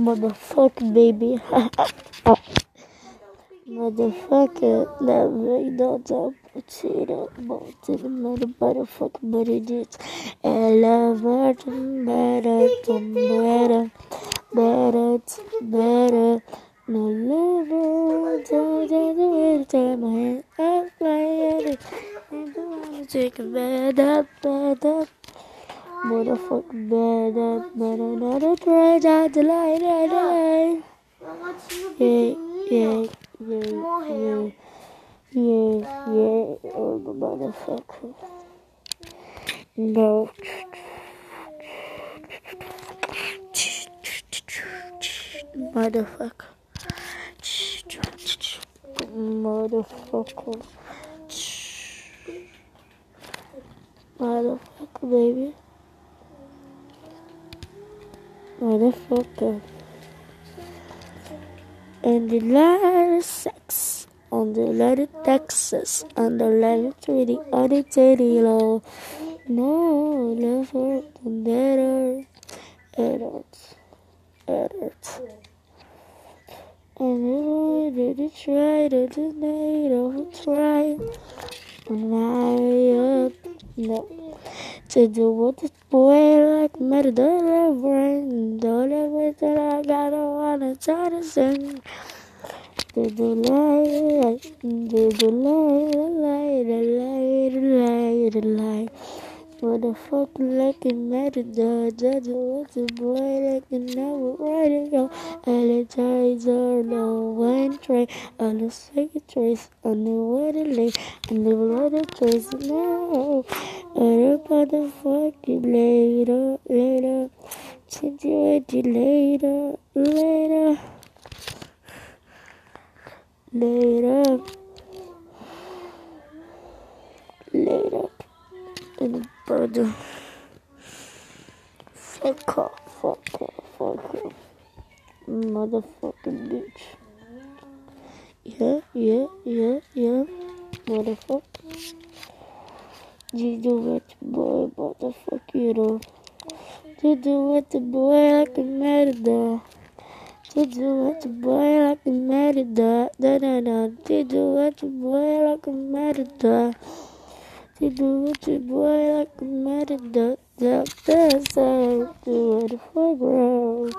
Motherfucker, baby. Motherfucker, that McDonald's up potato, molten mother motherfucker. And love better, better, better, better, better. No love, don't turn my head like it. And the one take a bed up, bed up. Better not a trade out the light, light, light. Yeah, yeah, yeah, yeah, yeah, yeah, oh, the motherfucker. No. Motherfucker. Motherfucker. Motherfucker, baby. Motherfucker. And the letter sex on the letter Texas on the letter treaty on the teddy low. No, never better. Edit. Edit. And I did it try to deny it, try. And I up, no. To do what this boy like murder the brain. Ever that I gotta wanna try to sing. The delay, the delay, the light, the light, the light, the light. What the fuck like it matter, the judge what's a boy like it never right it go. The are no one tray, all the second trace, on the water lake, and the water trace now. Motherfucking later, later, since you later, later. Later. Later. And brother. Fuck off, fuck off, fuck off. Motherfucking bitch. Yeah, yeah, yeah, yeah. Motherfucker. You do what boy, motherfucker, you know. You do the boy like a. Did you want to boy like a matador? Da da da. You want to boy like a? Did you want to boy like a matador? Da da da. Do the fuck wrong?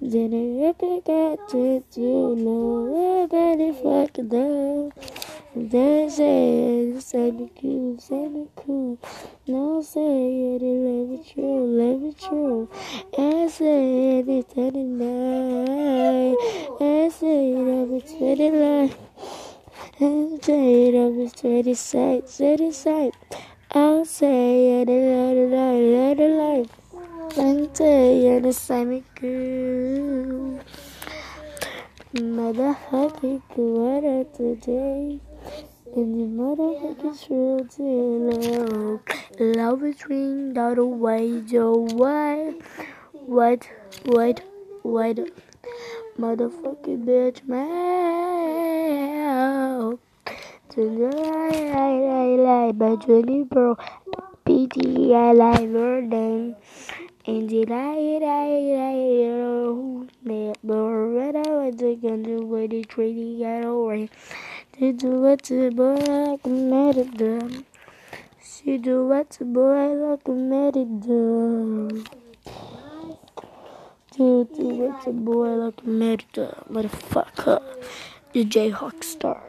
Then I ever got to you know what the fuck down. They say it's Santa Cruz, Santa Cruz. No say it, let it true, let it true. I say it, it's Sunday night. I I'm life. I say it, I'm a steady sight, steady sight. I'll say it, let it light, let it light. And say it, it's Santa Cruz. Motherfucking water today. And the motherfucking real deal. Love is ring out away, Joe. What? What? What? What? Motherfucking bitch, man. Tonight, I lie, by Johnny Bro. PD, I lie, learning. And did I, I, I, I, but I was going to wait the trading got away. She do what the boy like a matador. She do what the boy like a matador. Do do what the boy like a matador. Motherfucker. The Jayhawk star.